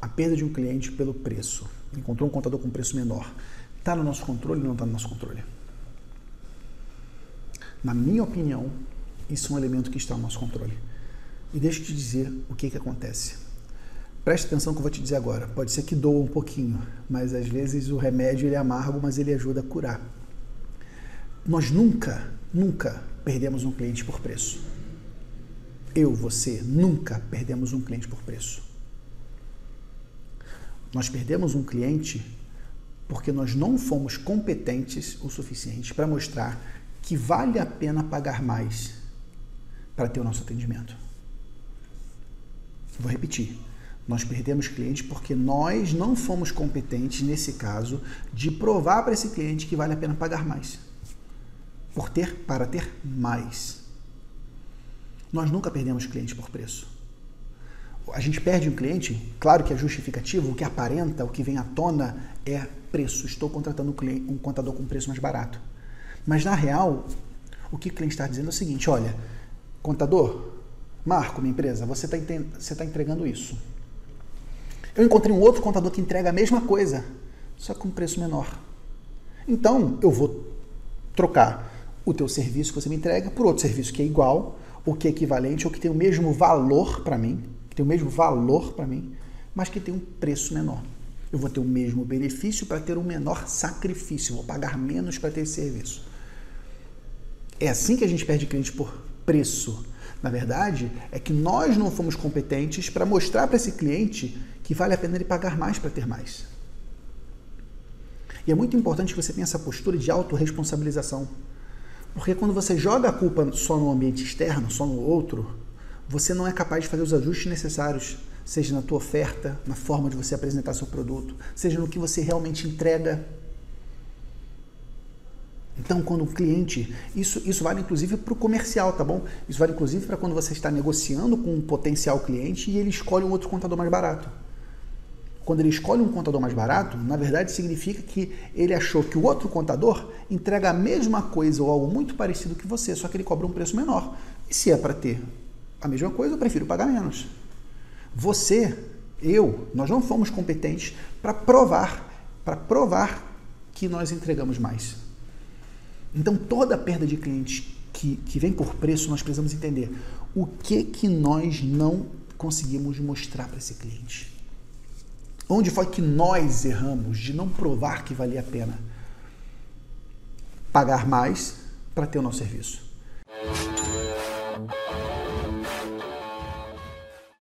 a perda de um cliente pelo preço. Encontrou um contador com preço menor. Está no nosso controle ou não está no nosso controle? Na minha opinião, isso é um elemento que está no nosso controle. E deixa eu te dizer o que, que acontece. Preste atenção que eu vou te dizer agora. Pode ser que doa um pouquinho, mas às vezes o remédio ele é amargo, mas ele ajuda a curar. Nós nunca, nunca perdemos um cliente por preço. Eu, você, nunca perdemos um cliente por preço. Nós perdemos um cliente porque nós não fomos competentes o suficiente para mostrar que vale a pena pagar mais para ter o nosso atendimento. Vou repetir. Nós perdemos cliente porque nós não fomos competentes, nesse caso, de provar para esse cliente que vale a pena pagar mais. Por ter, para ter mais. Nós nunca perdemos cliente por preço. A gente perde um cliente, claro que é justificativo, o que aparenta, o que vem à tona é preço. Estou contratando um, um contador com preço mais barato. Mas na real, o que o cliente está dizendo é o seguinte: olha, contador, Marco, minha empresa, você está tá entregando isso. Eu encontrei um outro contador que entrega a mesma coisa, só com preço menor. Então, eu vou trocar o teu serviço que você me entrega por outro serviço que é igual, ou que é equivalente, ou que tem o mesmo valor para mim, tem o mesmo valor para mim, mas que tem um preço menor. Eu vou ter o mesmo benefício para ter um menor sacrifício, vou pagar menos para ter esse serviço. É assim que a gente perde cliente por preço. Na verdade, é que nós não fomos competentes para mostrar para esse cliente que vale a pena ele pagar mais para ter mais. E é muito importante que você tenha essa postura de autorresponsabilização. Porque quando você joga a culpa só no ambiente externo, só no outro, você não é capaz de fazer os ajustes necessários, seja na tua oferta, na forma de você apresentar seu produto, seja no que você realmente entrega então, quando o cliente, isso, isso vale inclusive para o comercial, tá bom? Isso vale inclusive para quando você está negociando com um potencial cliente e ele escolhe um outro contador mais barato. Quando ele escolhe um contador mais barato, na verdade significa que ele achou que o outro contador entrega a mesma coisa ou algo muito parecido que você, só que ele cobra um preço menor. E se é para ter a mesma coisa, eu prefiro pagar menos. Você, eu, nós não fomos competentes para provar, para provar que nós entregamos mais. Então, toda perda de cliente que, que vem por preço, nós precisamos entender o que que nós não conseguimos mostrar para esse cliente. Onde foi que nós erramos de não provar que valia a pena pagar mais para ter o nosso serviço?